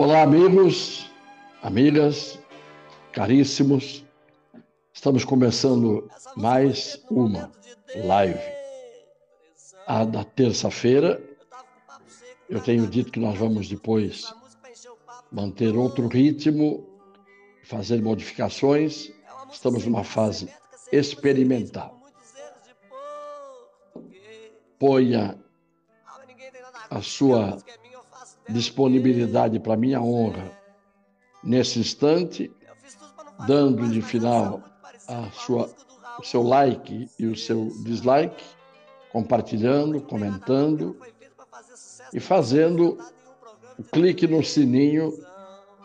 Olá, amigos, amigas, caríssimos. Estamos começando mais uma live. A da terça-feira. Eu tenho dito que nós vamos depois manter outro ritmo, fazer modificações. Estamos numa fase experimental. Ponha a sua disponibilidade para minha honra nesse instante, dando de final a sua, o seu like e o seu dislike, compartilhando, comentando e fazendo o clique no sininho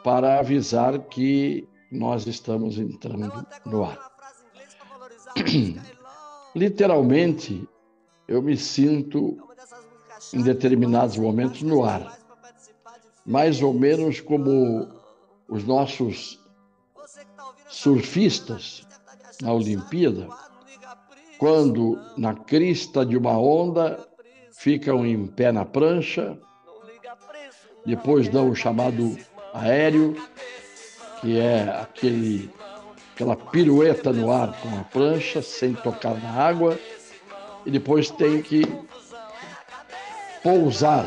para avisar que nós estamos entrando no ar. Literalmente, eu me sinto em determinados momentos no ar mais ou menos como os nossos surfistas na Olimpíada, quando na crista de uma onda ficam em pé na prancha, depois dão o chamado aéreo, que é aquele, aquela pirueta no ar com a prancha, sem tocar na água, e depois tem que pousar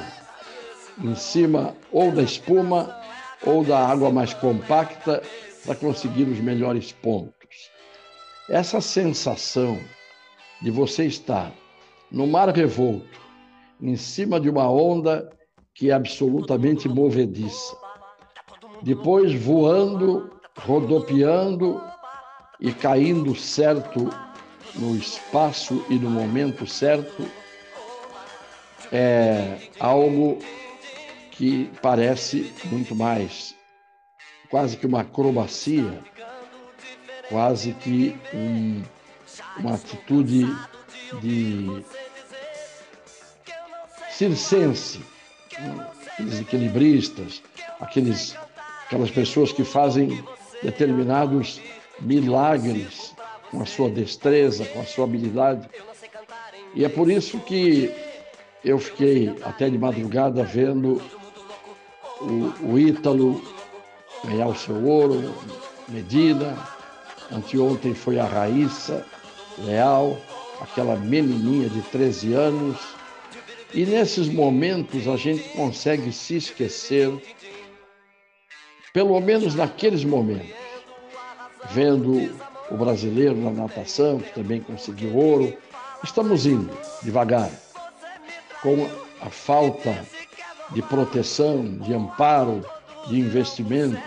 em cima ou da espuma ou da água mais compacta para conseguir os melhores pontos. Essa sensação de você estar no mar revolto, em cima de uma onda que é absolutamente movediça, depois voando, rodopiando e caindo certo no espaço e no momento certo, é algo que parece muito mais quase que uma acrobacia, quase que um, uma atitude de circense, aqueles equilibristas, aqueles, aquelas pessoas que fazem determinados milagres com a sua destreza, com a sua habilidade. E é por isso que eu fiquei até de madrugada vendo o, o Ítalo ganhar o seu ouro, Medina. Anteontem foi a Raíssa Leal, aquela menininha de 13 anos. E nesses momentos a gente consegue se esquecer, pelo menos naqueles momentos, vendo o brasileiro na natação, que também conseguiu ouro. Estamos indo devagar, com a falta de proteção, de amparo, de investimento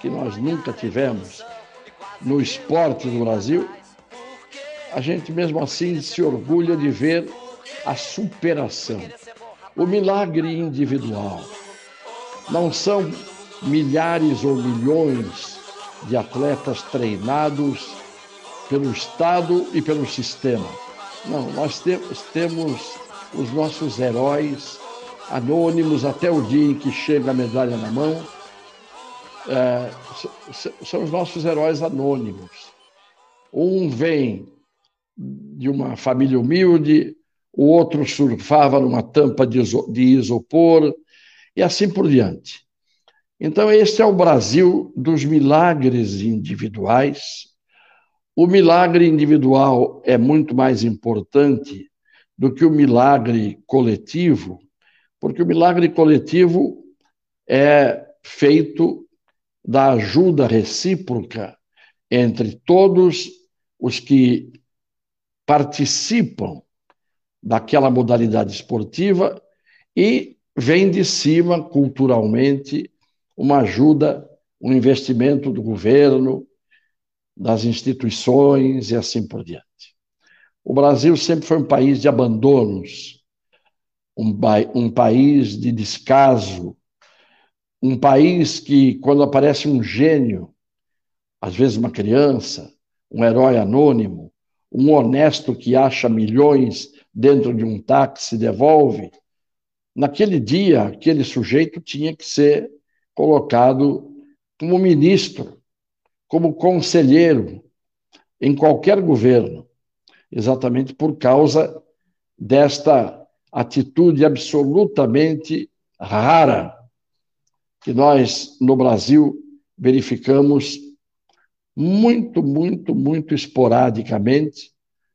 que nós nunca tivemos no esporte do Brasil, a gente mesmo assim se orgulha de ver a superação, o milagre individual. Não são milhares ou milhões de atletas treinados pelo Estado e pelo sistema. Não, nós temos, temos os nossos heróis anônimos até o dia em que chega a medalha na mão. É, são os nossos heróis anônimos. Um vem de uma família humilde, o outro surfava numa tampa de isopor, e assim por diante. Então, este é o Brasil dos milagres individuais. O milagre individual é muito mais importante do que o milagre coletivo, porque o milagre coletivo é feito da ajuda recíproca entre todos os que participam daquela modalidade esportiva e vem de cima, culturalmente, uma ajuda, um investimento do governo, das instituições e assim por diante. O Brasil sempre foi um país de abandonos, um, um país de descaso, um país que, quando aparece um gênio, às vezes uma criança, um herói anônimo, um honesto que acha milhões dentro de um táxi devolve, naquele dia, aquele sujeito tinha que ser colocado como ministro, como conselheiro em qualquer governo, exatamente por causa desta atitude absolutamente rara que nós, no Brasil, verificamos muito, muito, muito esporadicamente,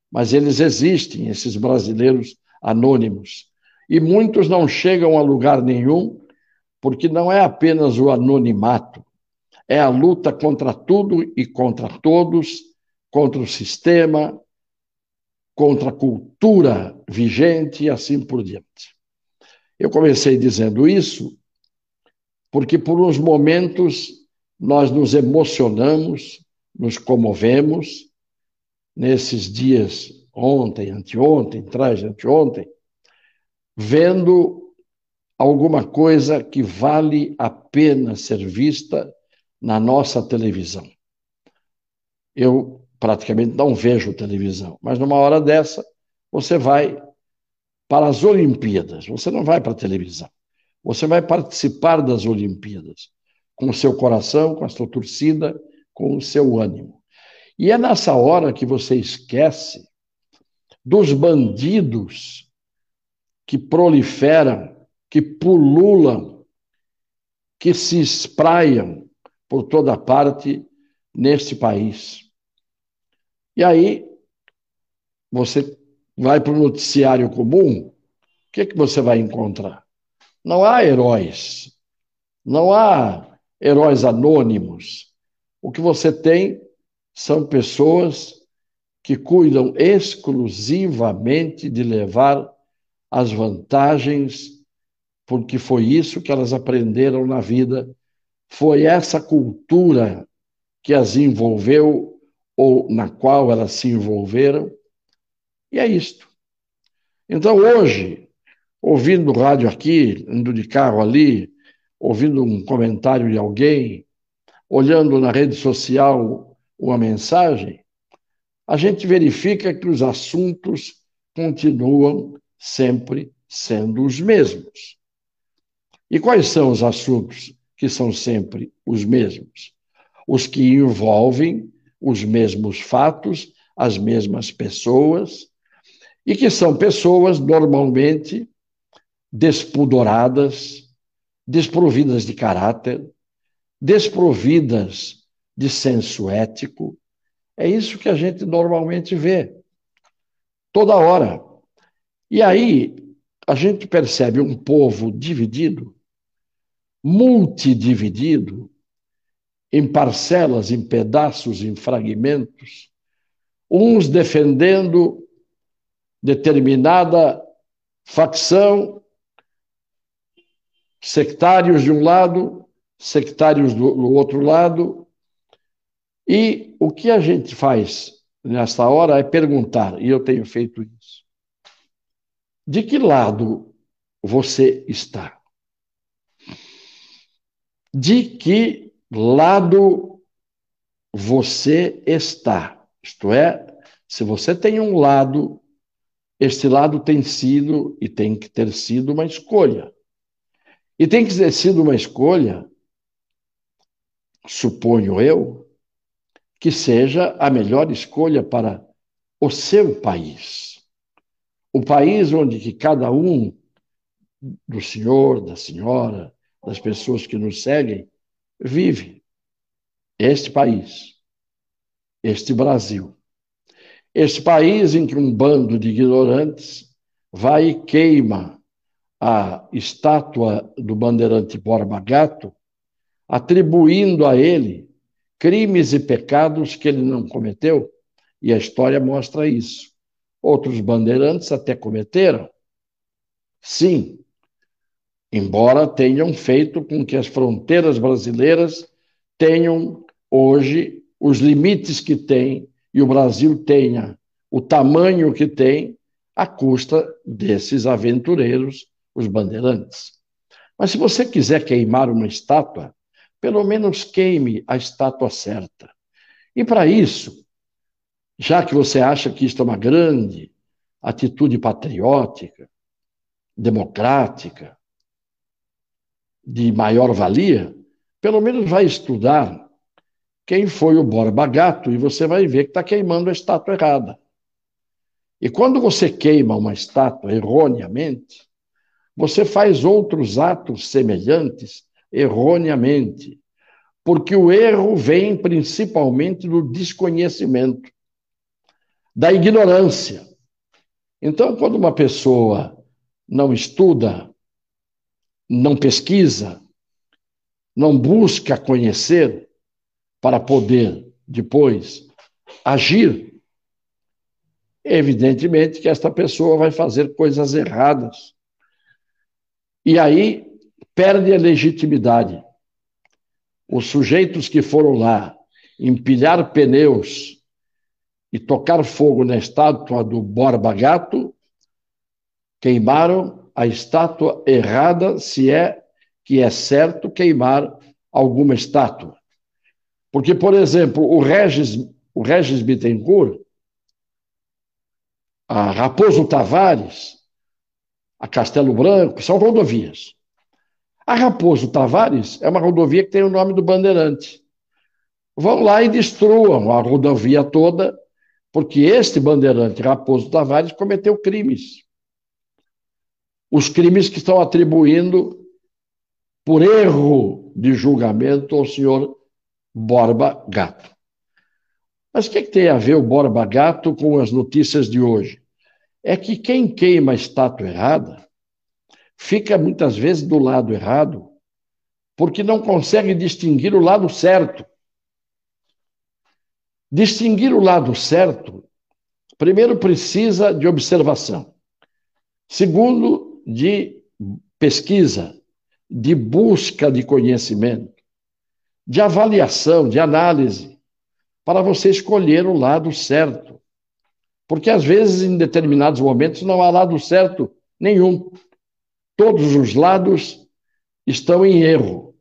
mas eles existem, esses brasileiros anônimos. E muitos não chegam a lugar nenhum, porque não é apenas o anonimato, é a luta contra tudo e contra todos, contra o sistema, contra a cultura vigente e assim por diante. Eu comecei dizendo isso porque, por uns momentos, nós nos emocionamos, nos comovemos, nesses dias, ontem, anteontem, trás de anteontem, vendo alguma coisa que vale a pena ser vista na nossa televisão. Eu praticamente não vejo televisão, mas numa hora dessa, você vai para as Olimpíadas, você não vai para a televisão. Você vai participar das Olimpíadas com o seu coração, com a sua torcida, com o seu ânimo. E é nessa hora que você esquece dos bandidos que proliferam, que pululam, que se espraiam por toda parte neste país. E aí, você vai para o noticiário comum, o que, que você vai encontrar? Não há heróis, não há heróis anônimos. O que você tem são pessoas que cuidam exclusivamente de levar as vantagens, porque foi isso que elas aprenderam na vida, foi essa cultura que as envolveu ou na qual elas se envolveram, e é isto. Então, hoje, ouvindo rádio aqui, indo de carro ali, ouvindo um comentário de alguém, olhando na rede social uma mensagem, a gente verifica que os assuntos continuam sempre sendo os mesmos. E quais são os assuntos que são sempre os mesmos? Os que envolvem os mesmos fatos, as mesmas pessoas, e que são pessoas normalmente despudoradas, desprovidas de caráter, desprovidas de senso ético. É isso que a gente normalmente vê, toda hora. E aí a gente percebe um povo dividido, multidividido, em parcelas, em pedaços, em fragmentos, uns defendendo determinada facção, sectários de um lado, sectários do, do outro lado, e o que a gente faz nesta hora é perguntar, e eu tenho feito isso. De que lado você está? De que lado você está? Isto é, se você tem um lado, este lado tem sido e tem que ter sido uma escolha. E tem que ter sido uma escolha, suponho eu, que seja a melhor escolha para o seu país. O país onde que cada um do senhor, da senhora, das pessoas que nos seguem, vive. Este país, este Brasil. Este país em que um bando de ignorantes vai e queima a estátua do bandeirante Borba Gato, atribuindo a ele crimes e pecados que ele não cometeu, e a história mostra isso. Outros bandeirantes até cometeram. Sim, embora tenham feito com que as fronteiras brasileiras tenham hoje os limites que têm e o Brasil tenha o tamanho que tem à custa desses aventureiros, os bandeirantes. Mas se você quiser queimar uma estátua, pelo menos queime a estátua certa. E para isso, já que você acha que isto é uma grande atitude patriótica, democrática, de maior valia, pelo menos vai estudar quem foi o Borba Gato e você vai ver que está queimando a estátua errada. E quando você queima uma estátua erroneamente, você faz outros atos semelhantes erroneamente, porque o erro vem principalmente do desconhecimento, da ignorância. Então, quando uma pessoa não estuda, não pesquisa, não busca conhecer para poder depois agir, evidentemente que esta pessoa vai fazer coisas erradas. E aí perde a legitimidade. Os sujeitos que foram lá empilhar pneus e tocar fogo na estátua do Borba Gato queimaram a estátua errada, se é que é certo queimar alguma estátua. Porque, por exemplo, o Regis, o Regis Bittencourt, a Raposo Tavares, a Castelo Branco, são rodovias. A Raposo Tavares é uma rodovia que tem o nome do Bandeirante. Vão lá e destruam a rodovia toda, porque este Bandeirante Raposo Tavares cometeu crimes. Os crimes que estão atribuindo por erro de julgamento ao senhor Borba Gato. Mas o que, é que, tem a ver o Borba Gato com as notícias de hoje? É que quem queima a estátua errada fica muitas vezes do lado errado, porque não consegue distinguir o lado certo. Distinguir o lado certo, primeiro precisa de observação, segundo, de pesquisa, de busca de conhecimento de avaliação, de análise, para você escolher o lado certo. Porque às vezes, em determinados momentos, não há lado certo nenhum. Todos os lados estão em erro.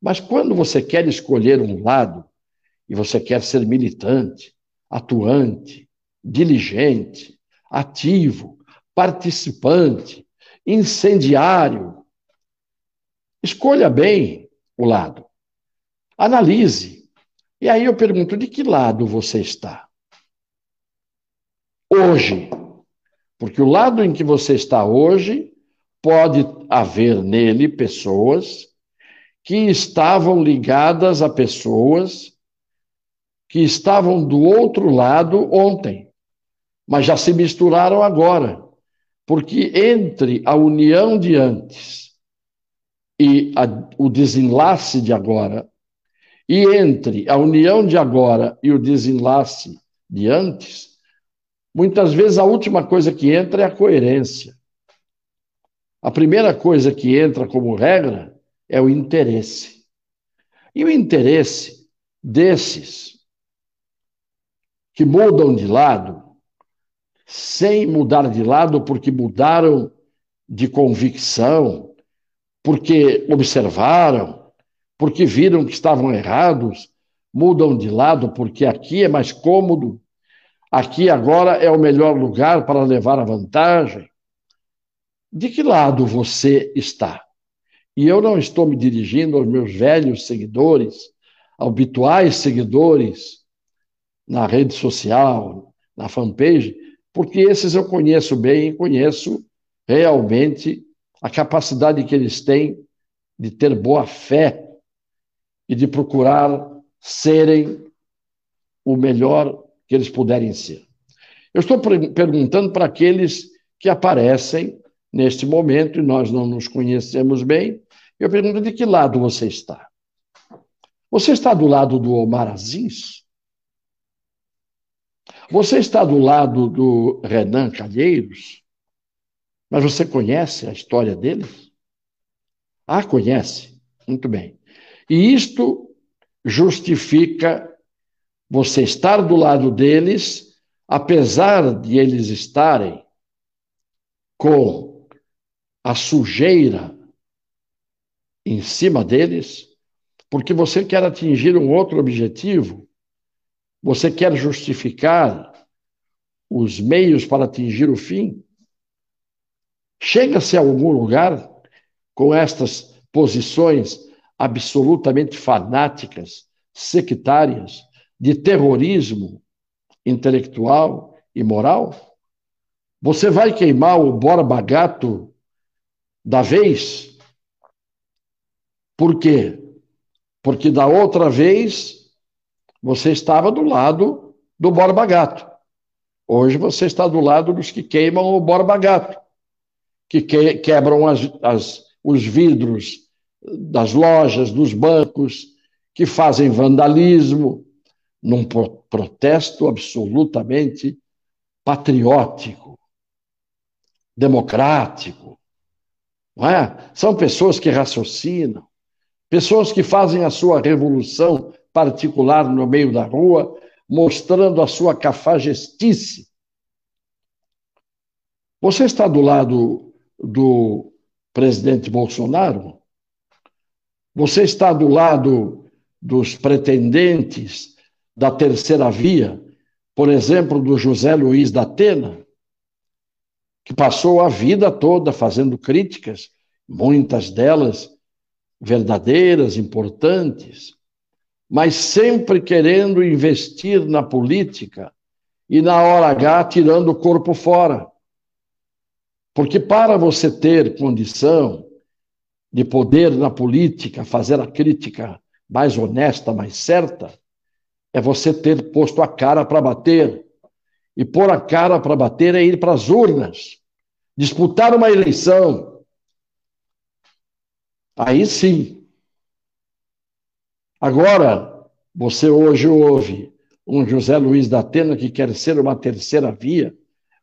Mas quando você quer escolher um lado, e você quer ser militante, atuante, diligente, ativo, participante, incendiário, escolha bem o lado. Analise. E aí eu pergunto: de que lado você está? Hoje. Porque o lado em que você está hoje, pode haver nele pessoas que estavam ligadas a pessoas que estavam do outro lado ontem, mas já se misturaram agora. Porque entre a união de antes e a, o desenlace de agora, e entre a união de agora e o desenlace de antes, muitas vezes a última coisa que entra é a coerência. A primeira coisa que entra como regra é o interesse. E o interesse desses que mudam de lado, sem mudar de lado porque mudaram de convicção, porque observaram, porque viram que estavam errados, mudam de lado porque aqui é mais cômodo, aqui agora é o melhor lugar para levar a vantagem. De que lado você está? E eu não estou me dirigindo aos meus velhos seguidores, habituais seguidores na rede social, na fanpage, porque esses eu conheço bem e conheço realmente a capacidade que eles têm de ter boa fé e de procurar serem o melhor que eles puderem ser. Eu estou perguntando para aqueles que aparecem neste momento e nós não nos conhecemos bem. Eu pergunto de que lado você está? Você está do lado do Omar Aziz? Você está do lado do Renan Calheiros? Mas você conhece a história deles? Ah, conhece. Muito bem. E isto justifica você estar do lado deles, apesar de eles estarem com a sujeira em cima deles, porque você quer atingir um outro objetivo, você quer justificar os meios para atingir o fim. Chega-se a algum lugar com estas posições absolutamente fanáticas, sectárias, de terrorismo intelectual e moral? Você vai queimar o Borba Gato da vez? Por quê? Porque da outra vez você estava do lado do Borba Gato. Hoje você está do lado dos que queimam o Borba Gato, que, que quebram as, as, os vidros das lojas, dos bancos, que fazem vandalismo, num protesto absolutamente patriótico, democrático. Não é? São pessoas que raciocinam, pessoas que fazem a sua revolução particular no meio da rua, mostrando a sua cafajestice. Você está do lado do presidente Bolsonaro? Você está do lado dos pretendentes da terceira via, por exemplo, do José Luiz da Atena, que passou a vida toda fazendo críticas, muitas delas verdadeiras, importantes, mas sempre querendo investir na política e na hora H tirando o corpo fora. Porque para você ter condição de poder na política, fazer a crítica mais honesta, mais certa, é você ter posto a cara para bater. E pôr a cara para bater é ir para as urnas, disputar uma eleição. Aí sim. Agora, você hoje ouve um José Luiz da Atena que quer ser uma terceira via,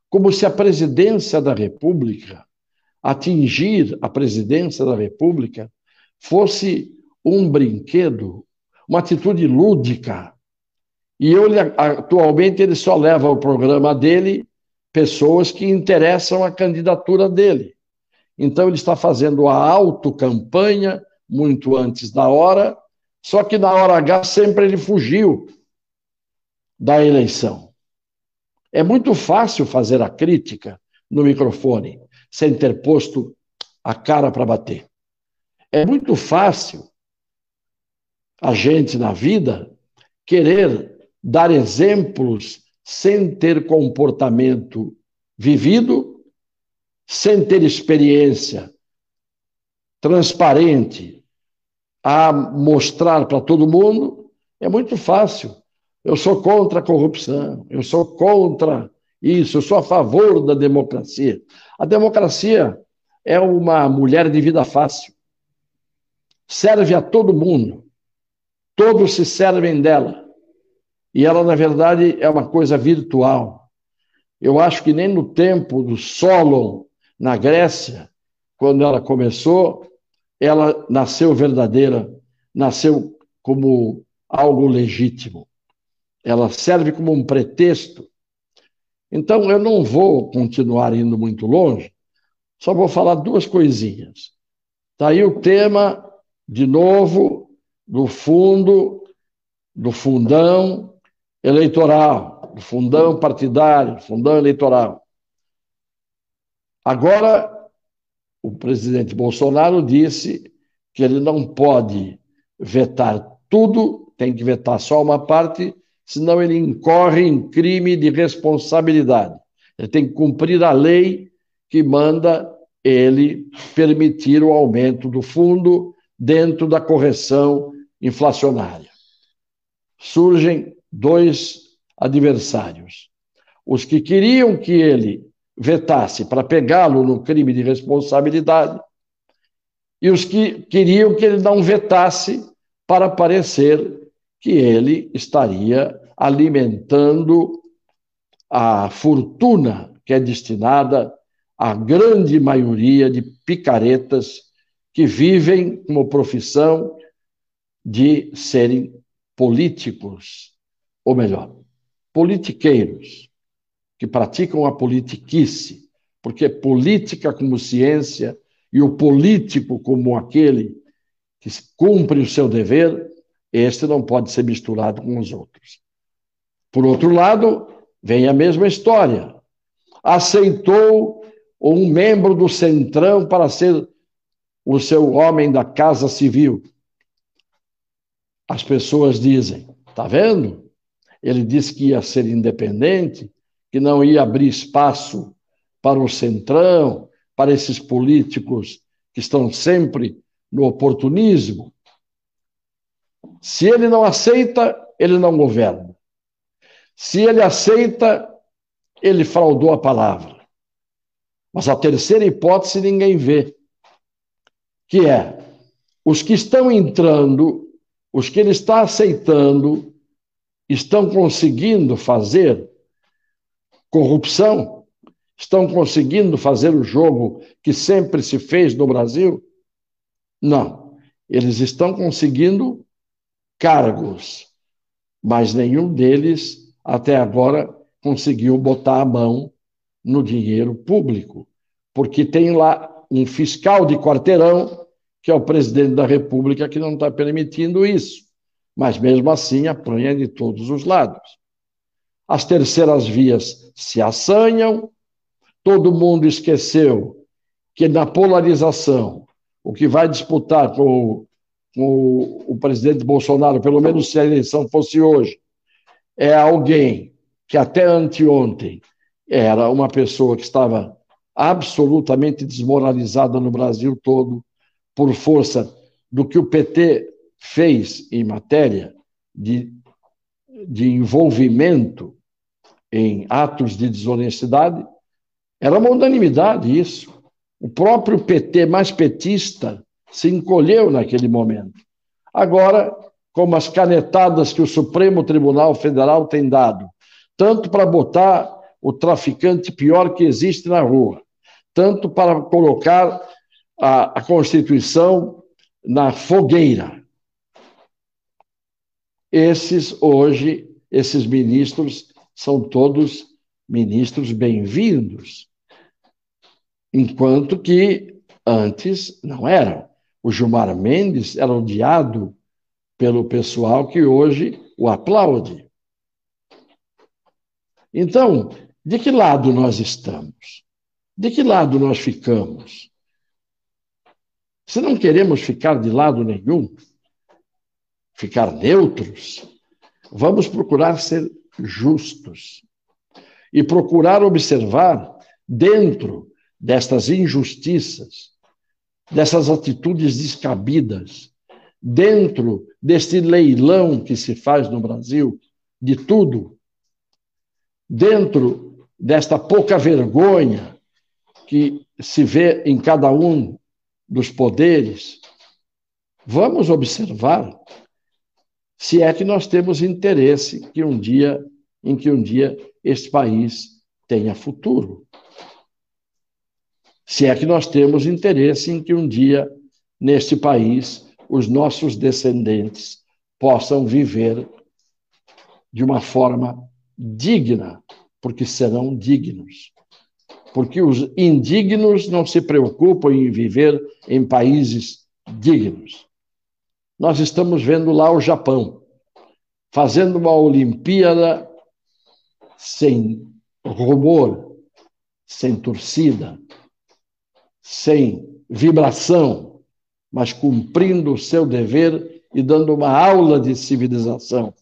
como se a presidência da República, atingir a presidência da República, fosse um brinquedo, uma atitude lúdica, e eu, atualmente ele só leva ao programa dele pessoas que interessam a candidatura dele. Então ele está fazendo a autocampanha muito antes da hora, só que na hora H sempre ele fugiu da eleição. É muito fácil fazer a crítica no microfone sem ter posto a cara para bater. É muito fácil a gente na vida querer dar exemplos sem ter comportamento vivido, sem ter experiência transparente a mostrar para todo mundo, é muito fácil. Eu sou contra a corrupção, eu sou contra isso, eu sou a favor da democracia. A democracia é uma mulher de vida fácil. Serve a todo mundo. Todos se servem dela. E ela, na verdade, é uma coisa virtual. Eu acho que nem no tempo do Solon, na Grécia, quando ela começou, ela nasceu verdadeira, nasceu como algo legítimo. Ela serve como um pretexto. Então, eu não vou continuar indo muito longe, só vou falar duas coisinhas. Está aí o tema, de novo, do fundo, do fundão, eleitoral, do fundão partidário, fundão eleitoral. Agora, o presidente Bolsonaro disse que ele não pode vetar tudo, tem que vetar só uma parte, senão ele incorre em crime de responsabilidade. Ele tem que cumprir a lei que manda ele permitir o aumento do fundo dentro da correção inflacionária. Surgem dois adversários. Os que queriam que ele vetasse para pegá-lo no crime de responsabilidade e os que queriam que ele não vetasse para parecer que ele estaria alimentando a fortuna que é destinada à grande maioria de picaretas que vivem como profissão de serem políticos ou melhor, politiqueiros que praticam a politiquice, porque política como ciência e o político como aquele que cumpre o seu dever, este não pode ser misturado com os outros. Por outro lado, vem a mesma história. Aceitou um membro do Centrão para ser o seu homem da Casa Civil. As pessoas dizem: tá vendo? Ele disse que ia ser independente, que não ia abrir espaço para o centrão, para esses políticos que estão sempre no oportunismo. Se ele não aceita, ele não governa. Se ele aceita, ele fraudou a palavra. Mas a terceira hipótese ninguém vê, que é os que estão entrando, os que ele está aceitando, estão conseguindo fazer corrupção, estão conseguindo fazer o jogo que sempre se fez no Brasil? Não. Eles estão conseguindo cargos, mas nenhum deles até agora conseguiu botar a mão no dinheiro público, porque tem lá um fiscal de quarteirão, que é o presidente da República, que não está permitindo isso. Mas mesmo assim apanha de todos os lados. As terceiras vias se assanham, todo mundo esqueceu que na polarização, o que vai disputar com o, com o presidente Bolsonaro, pelo menos se a eleição fosse hoje, é alguém que até anteontem era uma pessoa que estava absolutamente desmoralizada no Brasil todo por força do que o PT fez em matéria de, de envolvimento em atos de desonestidade, era uma unanimidade isso. O próprio PT mais petista se encolheu naquele momento. Agora, como as canetadas que o Supremo Tribunal Federal tem dado, tanto para botar o traficante pior que existe na rua, tanto para colocar a, a Constituição na fogueira. Esses, hoje, esses ministros são todos ministros bem-vindos, enquanto que antes não eram. O Gilmar Mendes era odiado pelo pessoal que hoje o aplaude. Então, de que lado nós estamos? De que lado nós ficamos? Se não queremos ficar de lado nenhum, ficar neutros, vamos procurar ser justos e procurar observar dentro destas injustiças, dessas atitudes descabidas, dentro deste leilão que se faz no Brasil de tudo, dentro desta pouca vergonha que se vê em cada um dos poderes, vamos observar se é que nós temos interesse que um dia em que um dia este país tenha futuro. Se é que nós temos interesse em que um dia neste país os nossos descendentes possam viver de uma forma digna, porque serão dignos. Porque os indignos não se preocupam em viver em países dignos. Nós estamos vendo lá o Japão fazendo uma Olimpíada sem rumor, sem torcida, sem vibração, mas cumprindo o seu dever e dando uma aula de civilização.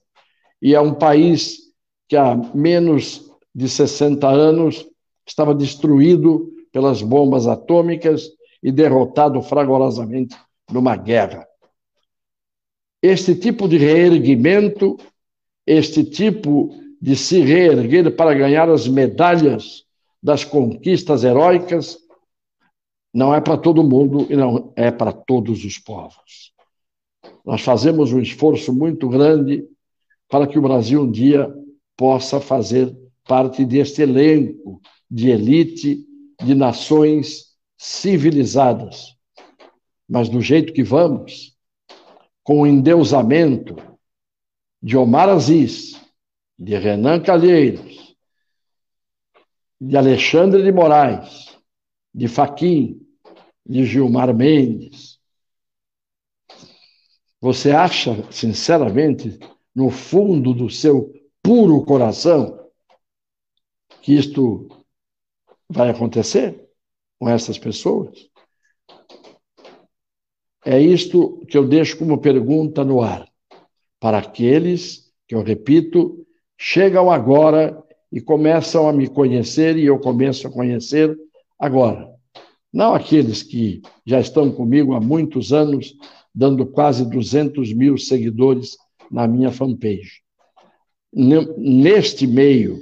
E é um país que há menos de 60 anos estava destruído pelas bombas atômicas e derrotado fragorosamente numa guerra. Este tipo de reerguimento, este tipo de se reerguer para ganhar as medalhas das conquistas heróicas, não é para todo mundo e não é para todos os povos. Nós fazemos um esforço muito grande para que o Brasil um dia possa fazer parte deste elenco de elite de nações civilizadas. Mas do jeito que vamos, com o endeusamento de Omar Aziz, de Renan Calheiros, de Alexandre de Moraes, de Faquim, de Gilmar Mendes. Você acha, sinceramente, no fundo do seu puro coração, que isto vai acontecer com essas pessoas? É isto que eu deixo como pergunta no ar, para aqueles que, eu repito, chegam agora e começam a me conhecer e eu começo a conhecer agora. Não aqueles que já estão comigo há muitos anos, dando quase 200 mil seguidores na minha fanpage. Neste meio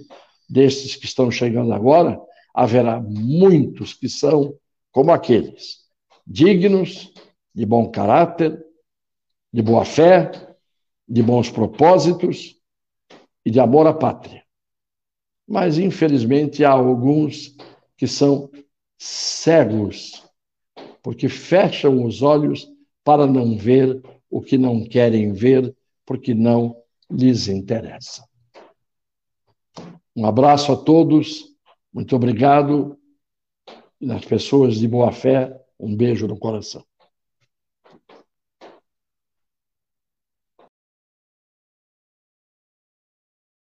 destes que estão chegando agora, haverá muitos que são como aqueles, dignos, de bom caráter, de boa fé, de bons propósitos e de amor à pátria. Mas, infelizmente, há alguns que são cegos, porque fecham os olhos para não ver o que não querem ver, porque não lhes interessa. Um abraço a todos, muito obrigado. E nas pessoas de boa fé, um beijo no coração.